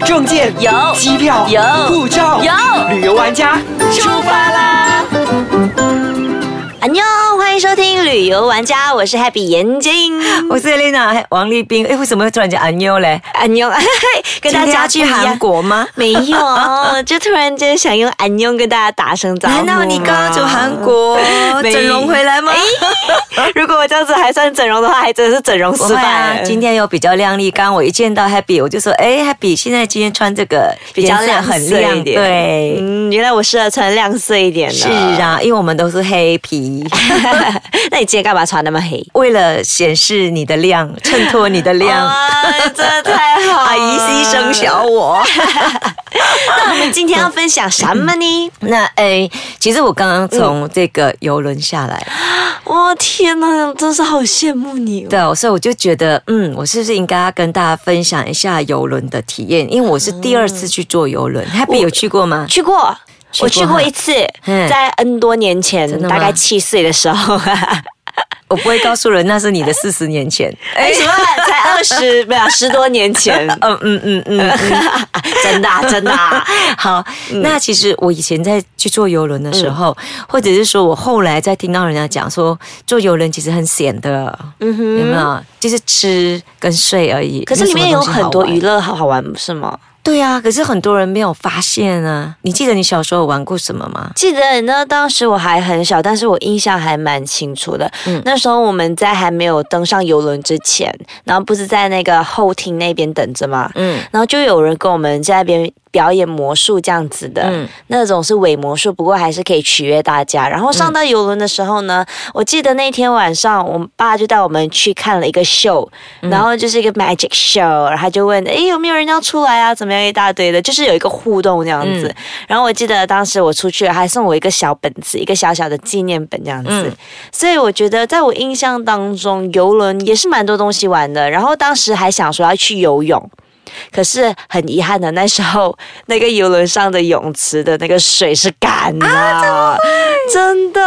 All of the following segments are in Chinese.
证件有机票有护照有旅游玩家出发啦！安妞，欢迎收听旅游玩家，我是 Happy 眼睛。我是 Elena 王立斌。哎，为什么会突然间安妞嘞？安妞，跟大家去韩国吗？没有，就突然间想用安妞跟大家打声招呼。难道你刚刚从韩国 整容回来吗？如果我这样子还算整容的话，还真的是整容失败会啊，今天又比较靓丽。刚刚我一见到 Happy，我就说，哎，Happy，现在今天穿这个比较亮很亮，一点对。嗯，原来我适合穿亮色一点的。是，啊，因为我们都是黑皮，那你今天干嘛穿那么黑？为了显示你的亮，衬托你的亮。哇，真的太好了！阿姨牺牲小我。那我们今天要分享什么呢？那诶，其实我刚刚从这个游轮下来，我天哪，真是好羡慕你、哦。对哦，所以我就觉得，嗯，我是不是应该要跟大家分享一下游轮的体验？因为我是第二次去坐游轮，Happy 有去过吗？去过。我去过一次，嗯在 N 多年前大概七岁的时候，我不会告诉人那是你的 四十年前。哎，什么？才二十，没有十多年前，嗯嗯嗯嗯，真的啊真的啊。好。那其实我以前在去坐游轮的时候，或者是说我后来在听到人家讲说，坐游轮其实很险的，嗯哼有没有？就是吃跟睡而已。可是里面有很多娱乐。乐好好玩，不是吗？对啊，可是很多人没有发现啊。你记得你小时候有玩过什么吗？记得那当时我还很小，但是我印象还蛮清楚的。嗯那时候我们在还没有登上游轮之前，然后不是在那个后厅那边等着吗？嗯然后就有人跟我们在那边表演魔术这样子的，嗯那种是伪魔术，不过还是可以取悦大家。然后上到游轮的时候呢，我记得那天晚上，我爸就带我们去看了一个秀，然后就是一个 magic show，然后他就问，诶，有没有人要出来啊？怎么样一大堆的，就是有一个互动这样子。嗯然后我记得当时我出去，还送我一个小本子，一个小小的纪念本这样子。嗯所以我觉得，在我印象当中，游轮也是蛮多东西玩的。然后当时还想说要去游泳。可是很遗憾的，那时候那个游轮上的泳池的那个水是干的，真的。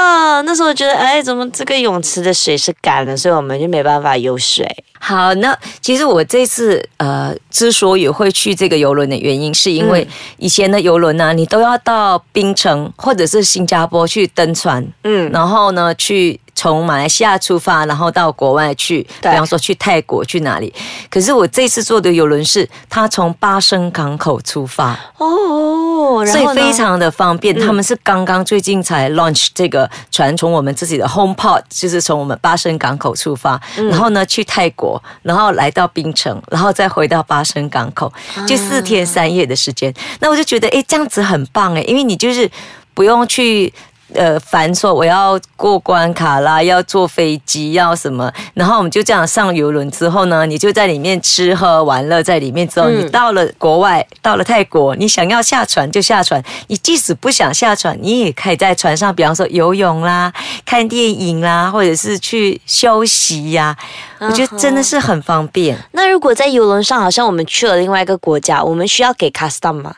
那时候我觉得，哎，怎么这个泳池的水是干的？所以我们就没办法游水。好，那其实我这次呃，之所以会去这个游轮的原因，是因为嗯以前的游轮呢、你都要到槟城或者是新加坡去登船，嗯，然后呢，去从马来西亚出发，然后到国外去，比方说去泰国去哪里。可是我这次坐的游轮是它从巴生港口出发，哦，所以非常的方便。他们是刚刚最近才 launch 这个船，从我们自己的 home port，就是从我们巴生港口出发，然后呢去泰国，然后来到槟城，然后再回到巴生港口，就四天三夜的时间。那我就觉得，诶，这样子很棒诶，因为你就是不用去。呃，繁琐我要过关卡啦，要坐飞机，要什么，然后我们就这样上游轮之后呢，你就在里面吃喝玩乐，在里面之后，嗯。你到了国外，到了泰国，你想要下船就下船，你即使不想下船，你也可以在船上，比方说游泳啦、看电影啦，或者是去休息呀、我觉得真的是很方便那如果在游轮上，好像我们去了另外一个国家，我们需要给 custom 吗？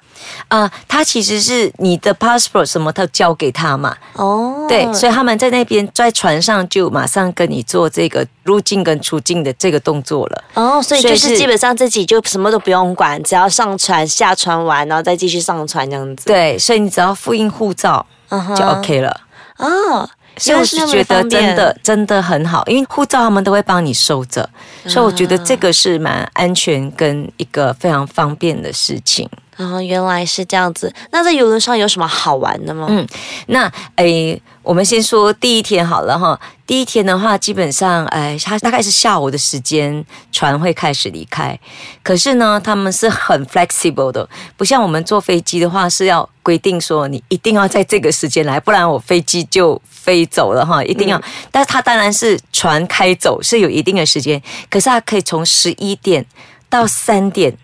啊、他其实是你的 passport 什么他交给他嘛，哦，对，所以他们在那边在船上就马上跟你做这个入境跟出境的这个动作了。哦，所以就是基本上自己就什么都不用管，只要上船、下船完，然后再继续上船这样子。对，所以你只要复印护照就 OK 了。哦，所以我是觉得真的真的很好，因为护照他们都会帮你收着，所以我觉得这个是蛮安全跟一个非常方便的事情。哦，原来是这样子。那在游轮上有什么好玩的吗？嗯那诶，我们先说第一天好了哈。第一天的话，基本上诶，它大概是下午的时间，船会开始离开。可是呢，他们是很 flexible 的，不像我们坐飞机的话是要规定说你一定要在这个时间来，不然我飞机就飞走了哈，一定要。但是它当然是船开走是有一定的时间，可是它可以从十一点到三点。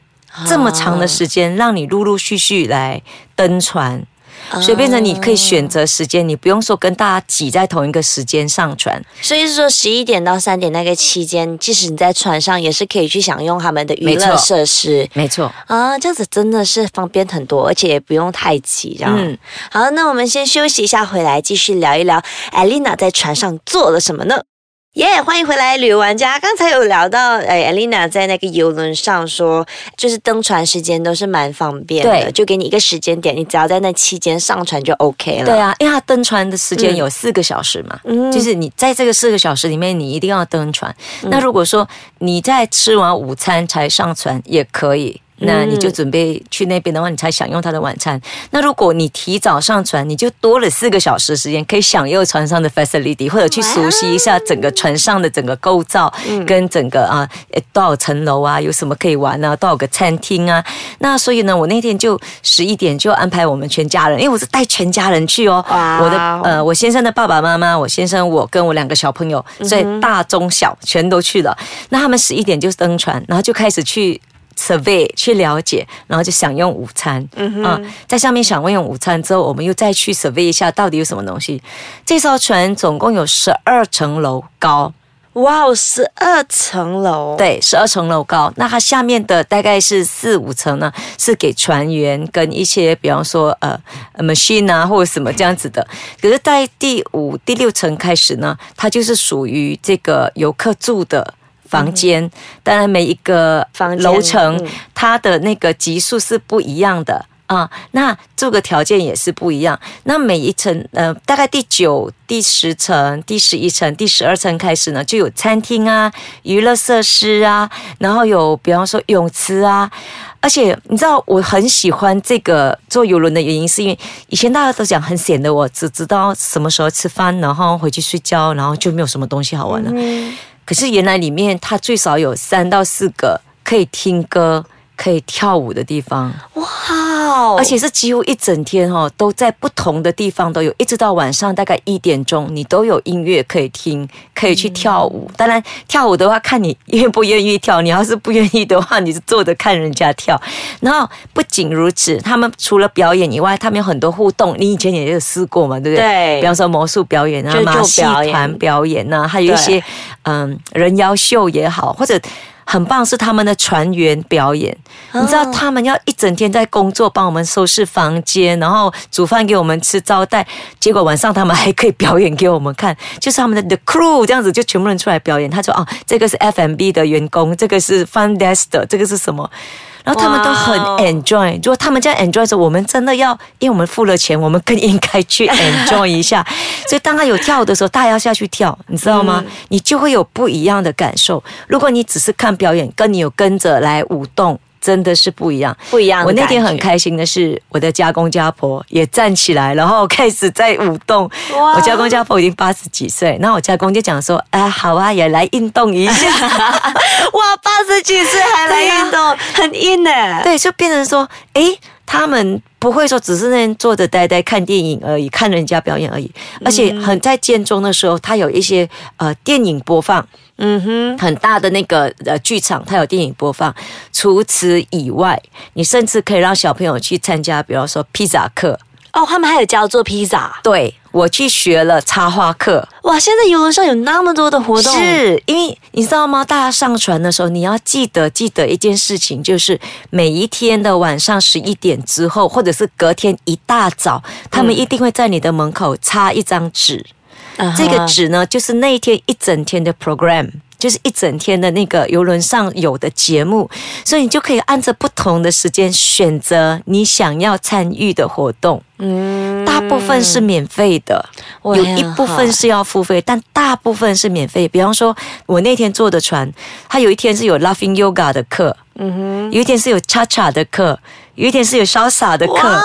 这么长的时间，让你陆陆续续来登船，所以变成你可以选择时间，你不用说跟大家挤在同一个时间上船。所以是说十一点到三点那个期间，即使你在船上，也是可以去享用他们的娱乐设施。没错，啊，这样子真的是方便很多，而且也不用太挤，这样。嗯好，那我们先休息一下，回来继续聊一聊艾丽娜在船上做了什么呢？耶欢迎回来，旅游玩家。刚才有聊到，哎，Alina 在那个游轮上说，就是登船时间都是蛮方便的，就给你一个时间点，你只要在那期间上船就 OK 了。对啊，因为它登船的时间有四个小时嘛，嗯就是你在这个四个小时里面，你一定要登船。那如果说你在吃完午餐才上船也可以。那你就准备去那边的话，你才享用他的晚餐。那如果你提早上船，你就多了四个小时时间，可以享用船上的 facility，或者去熟悉一下整个船上的整个构造，跟整个啊呃多少层楼啊，有什么可以玩啊，多少个餐厅啊。那所以呢，我那天就十一点就安排我们全家人，因为我是带全家人去哦。我的呃，我先生的爸爸妈妈，我先生我跟我两个小朋友，所以大中小全都去了。那他们十一点就登船，然后就开始去。Survey 去了解，然后就享用午餐，嗯啊，在上面享用午餐之后，我们又再去 survey 一下到底有什么东西。这艘船总共有十二层楼高，哇哦，十二层楼，，对，十二层楼高。那它下面的大概是四五层呢，是给船员跟一些，比方说呃 machine 啊或者什么这样子的。可是，在第五、第六层开始呢，它就是属于这个游客住的。房间，当然每一个房楼层嗯，它的那个级数是不一样的啊。那这个条件也是不一样。那每一层，呃，大概第九、第十层、第十一层、第十二层开始呢，就有餐厅啊、娱乐设施啊，然后有比方说泳池啊。而且你知道，我很喜欢这个坐游轮的原因，是因为以前大家都讲很闲的，我只知道什么时候吃饭，然后回去睡觉，然后就没有什么东西好玩了。可是原来里面它最少有三到四个可以听歌、可以跳舞的地方，哇哦，而且是几乎一整天哦，都在不同的地方都有，一直到晚上大概一点钟，你都有音乐可以听，可以去跳舞。当然，跳舞的话看你愿不愿意跳，你要是不愿意的话，你就坐着看人家跳。然后不仅如此，他们除了表演以外，他们有很多互动。你以前也有试过嘛，对不对？对比方说魔术表演啊马戏团表演啊，还有一些嗯人妖秀也好，或者。很棒，是他们的船员表演。你知道他们要一整天在工作，帮我们收拾房间，然后煮饭给我们吃招待。结果晚上他们还可以表演给我们看，就是他们的 the crew 这样子，就全部人出来表演。他说哦，这个是 FMB 的员工，这个是 fun desk 的，这个是什么？然后他们都很 enjoy。如果他们这样 enjoy 的时候，我们真的要，因为我们付了钱，我们更应该去 enjoy 一下。所以当他有跳舞的时候，大家要下去跳，你知道吗？你就会有不一样的感受。如果你只是看表演，跟你有跟着来舞动。真的是不一样，不一样我那天很开心的是，我的家公家婆也站起来，然后开始在舞动。我家公家婆已经八十几岁，那我家公就讲说：“啊，好啊，也来运动一下。”哇，八十几岁还来运动，很硬呢。对，就变成说，诶，他们不会说只是那边坐着呆呆看电影而已，看人家表演而已，而且很在建中的时候，他有一些呃电影播放，嗯哼，很大的那个呃剧场，它有电影播放。除此以外，你甚至可以让小朋友去参加，比方说披萨课。哦，他们还有教做披萨。对我去学了插花课，哇，现在游轮上有那么多的活动，是因为你知道吗？大家上船的时候，你要记得记得一件事情，就是每一天的晚上十一点之后，或者是隔天一大早，他们一定会在你的门口插一张纸。嗯哼这个纸呢，就是那一天一整天的 program。就是一整天的那个游轮上有的节目，所以你就可以按着不同的时间选择你想要参与的活动。嗯大部分是免费的，有一部分是要付费，但大部分是免费。比方说，我那天坐的船，它有一天是有 Laughing Yoga 的课，嗯哼有一天是有 Cha Cha 的课，有一天是有潇洒的哼，课，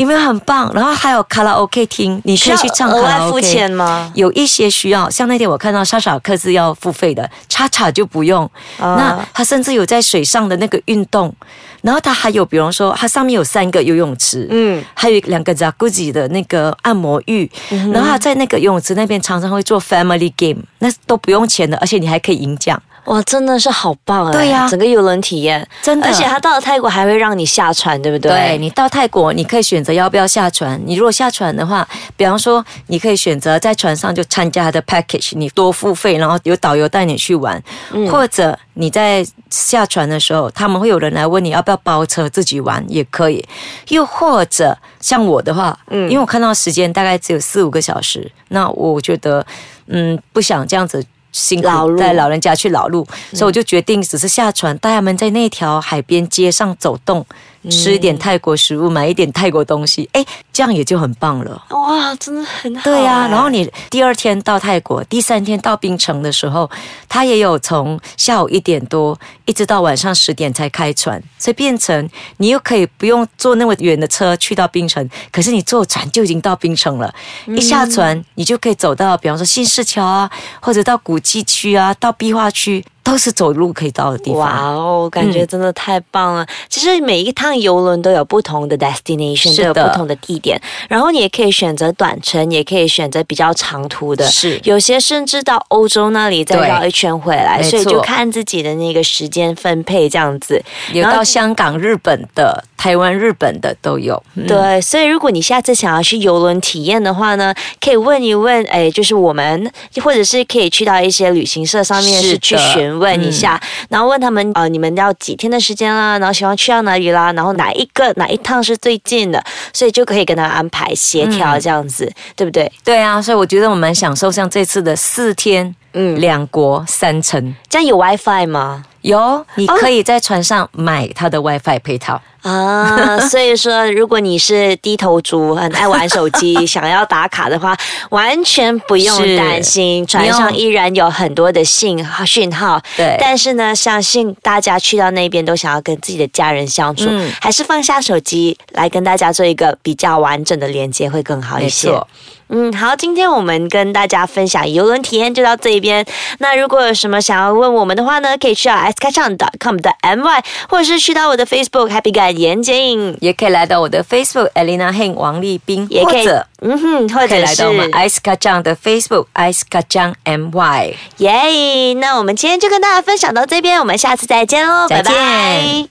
哇，有没有很棒？然后还有卡拉 OK 厅，你可以去唱卡拉需要额外付 OK。钱吗？有一些需要，像那天我看到莎莎克是要付费的，叉叉就不用。啊那它甚至有在水上的那个运动，然后它还有，比方说它上面有三个游泳池，嗯，还有两个 jacuzzi 的那个按摩浴，然后它在那个游泳池那边常常会做 family game，那都不用钱的，而且你还可以赢奖。哇，真的是好棒哎！对呀整个游轮体验真的而且他到了泰国还会让你下船，对不对？对你到泰国，你可以选择要不要下船。你如果下船的话，比方说，你可以选择在船上就参加他的 package，你多付费，然后有导游带你去玩，或者你在下船的时候，他们会有人来问你要不要包车自己玩也可以。又或者像我的话，嗯，因为我看到时间大概只有四五个小时，那我觉得，嗯，不想这样子。辛劳碌苦带老人家去老路，所以我就决定只是下船，带他们在那条海边街上走动，吃一点泰国食物，买一点泰国东西，哎，这样也就很棒了。哇，真的很好。对呀、然后你第二天到泰国，第三天到槟城的时候，它也有从下午一点多一直到晚上十点才开船，所以变成你又可以不用坐那么远的车去到槟城，可是你坐船就已经到槟城了。一下船，你就可以走到，比方说新市桥啊，或者到古迹区啊，到壁画区，都是走路可以到的地方哇。哦，感觉真的太棒了！其实每一趟游轮都有不同的 destination，都有不同的地点，然后你也可以选择短程，也可以选择比较长途的。是有些甚至到欧洲那里再绕一圈回来，所以就看自己的那个时间分配这样子。有到香港、日本的、台湾、日本的都有。嗯对，所以如果你下次想要去游轮体验的话呢，可以问一问，哎，就是我们，或者是可以去到一些旅行社上面是是去的询问一下，然后问他们，呃，你们要几天的时间啦，然后喜欢去到哪里啦，然后哪一个哪一趟是最近的，所以就可以跟他安排协调这样子，对不对？对啊，所以我觉得我们享受像这次的四天，嗯两国三城。这样有 WiFi 吗？有，你可以在船上买它的 WiFi 配套。啊，所以说，如果你是低头族，很爱玩手机，想要打卡的话，完全不用是担心，船上依然有很多的信号讯号。对但是呢，相信大家去到那边都想要跟自己的家人相处，嗯还是放下手机来跟大家做一个比较完整的连接会更好一些。没错，嗯，好，今天我们跟大家分享游轮体验就到这一边。那如果有什么想要问我们的话呢，可以去到 s k a c h a n c o m 的 my，或者是去到我的 Facebook Happy 感言剪影，也可以来到我的 Facebook Elena Heng 王立斌，也可以或者嗯哼，或可以者来到我们 Ice 卡酱的 Facebook Ice 卡酱 My。耶那我们今天就跟大家分享到这边，我们下次再见喽，拜拜见。